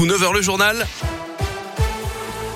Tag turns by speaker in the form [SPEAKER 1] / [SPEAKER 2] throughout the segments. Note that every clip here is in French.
[SPEAKER 1] tout 9h le journal.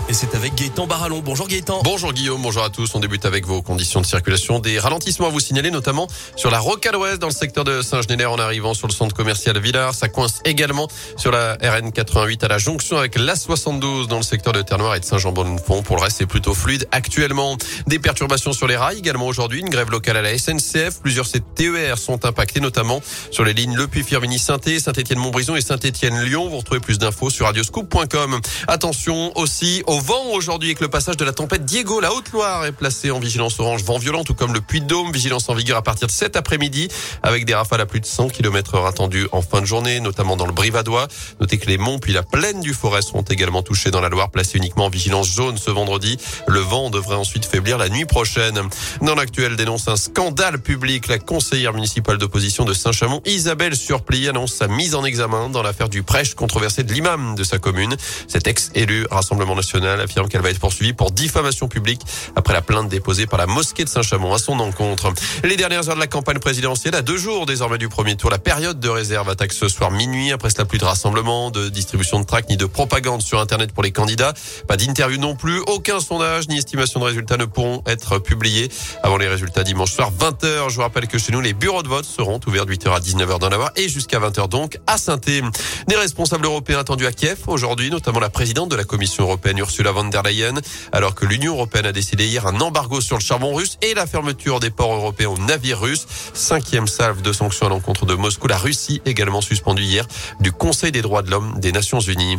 [SPEAKER 1] Et c'est avec Gaëtan Barallon. Bonjour Gaëtan.
[SPEAKER 2] Bonjour Guillaume, bonjour à tous. On débute avec vos conditions de circulation. Des ralentissements à vous signaler, notamment sur la Rocade Ouest dans le secteur de Saint-Genélaire en arrivant sur le centre commercial Villars. Ça coince également sur la RN 88 à la jonction avec l'A72 dans le secteur de Terre-Noire et de Saint-Jean-Bon-de-Fond. Pour le reste, c'est plutôt fluide actuellement. Des perturbations sur les rails également aujourd'hui. Une grève locale à la SNCF. Plusieurs TER sont impactés, notamment sur les lignes Le Puy-Firminy-Saint-Étienne, Saint-Étienne-Montbrison et Saint-Étienne-Lyon. Vous retrouvez plus d'infos sur radioscoop.com. Attention aussi au vent aujourd'hui avec le passage de la tempête Diego. La Haute-Loire est placée en vigilance orange vent violent, tout comme le Puy-de-Dôme. Vigilance en vigueur à partir de cet après-midi avec des rafales à plus de 100 km heure attendues en fin de journée, notamment dans le Brivadois. Notez que les monts puis la plaine du Forêt seront également touchés dans la Loire, placés uniquement en vigilance jaune ce vendredi. Le vent devrait ensuite faiblir la nuit prochaine. Dans l'actuel dénonce un scandale public. La conseillère municipale d'opposition de Saint-Chamond, Isabelle Surpli, annonce sa mise en examen dans l'affaire du prêche controversé de l'imam de sa commune. Cet ex-élu Rassemblement National affirme qu'elle va être poursuivie pour diffamation publique après la plainte déposée par la mosquée de Saint-Chamond à son encontre. Les dernières heures de la campagne présidentielle, à deux jours désormais du premier tour, la période de réserve attaque ce soir minuit après cela plus de rassemblement, de distribution de tracts ni de propagande sur Internet pour les candidats. Pas d'interview non plus, aucun sondage ni estimation de résultats ne pourront être publiés avant les résultats dimanche soir 20h. Je vous rappelle que chez nous, les bureaux de vote seront ouverts de 8h à 19h dans la et jusqu'à 20h donc à saint Des responsables européens attendus à Kiev aujourd'hui, notamment la présidente de la Commission européenne Ursula der alors que l'Union européenne a décidé hier un embargo sur le charbon russe et la fermeture des ports européens aux navires russes. Cinquième salve de sanctions à l'encontre de Moscou. La Russie également suspendue hier du Conseil des droits de l'homme des Nations Unies.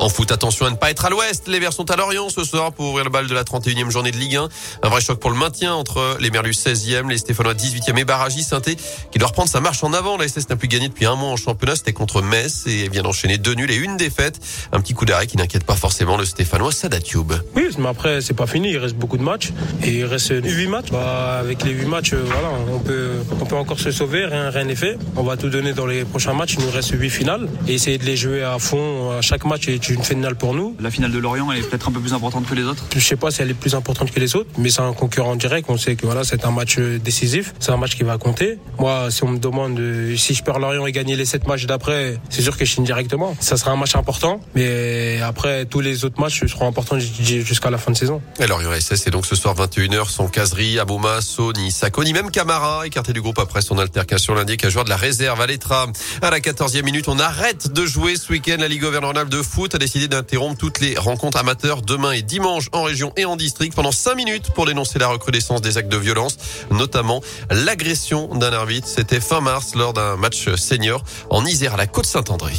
[SPEAKER 2] En foot, attention à ne pas être à l'ouest. Les Verts sont à Lorient ce soir pour ouvrir le bal de la 31e journée de Ligue 1. Un vrai choc pour le maintien entre les Merlus 16e, les Stéphanois 18e et Barragis saint qui doit reprendre sa marche en avant. La SS n'a plus gagné depuis un mois en championnat. C'était contre Metz et vient d'enchaîner deux nuls et une défaite. Un petit coup d'arrêt qui n'inquiète pas forcément le Stéphanois Sadatube.
[SPEAKER 3] Oui, mais après, c'est pas fini. Il reste beaucoup de matchs et il reste 8 matchs. Bah, avec les 8 matchs, euh, voilà, on peut, on peut encore se sauver. Rien, rien n'est fait. On va tout donner dans les prochains matchs. Il nous reste 8 finales et essayer de les jouer à fond à chaque match une finale pour nous.
[SPEAKER 4] La finale de Lorient, elle est peut-être un peu plus importante que les autres
[SPEAKER 3] Je sais pas si elle est plus importante que les autres, mais c'est un concurrent direct. On sait que voilà, c'est un match décisif. C'est un match qui va compter. Moi, si on me demande euh, si je perds Lorient et gagner les 7 matchs d'après, c'est sûr que je signe directement. Ça sera un match important, mais après, tous les autres matchs seront importants jusqu'à la fin de saison.
[SPEAKER 2] Et Lorient SS, c'est donc ce soir 21h, sans caserie, Abouma, Sony, Sako, ni même Camara, écarté du groupe après son altercation lundi, qu'un joueur de la réserve à l'Etra. À la 14e minute, on arrête de jouer ce week-end. La Ligue auvergnale de foot a décidé d'interrompre toutes les rencontres amateurs demain et dimanche en région et en district pendant 5 minutes pour dénoncer la recrudescence des actes de violence, notamment l'agression d'un arbitre. C'était fin mars lors d'un match senior en Isère à la Côte Saint-André.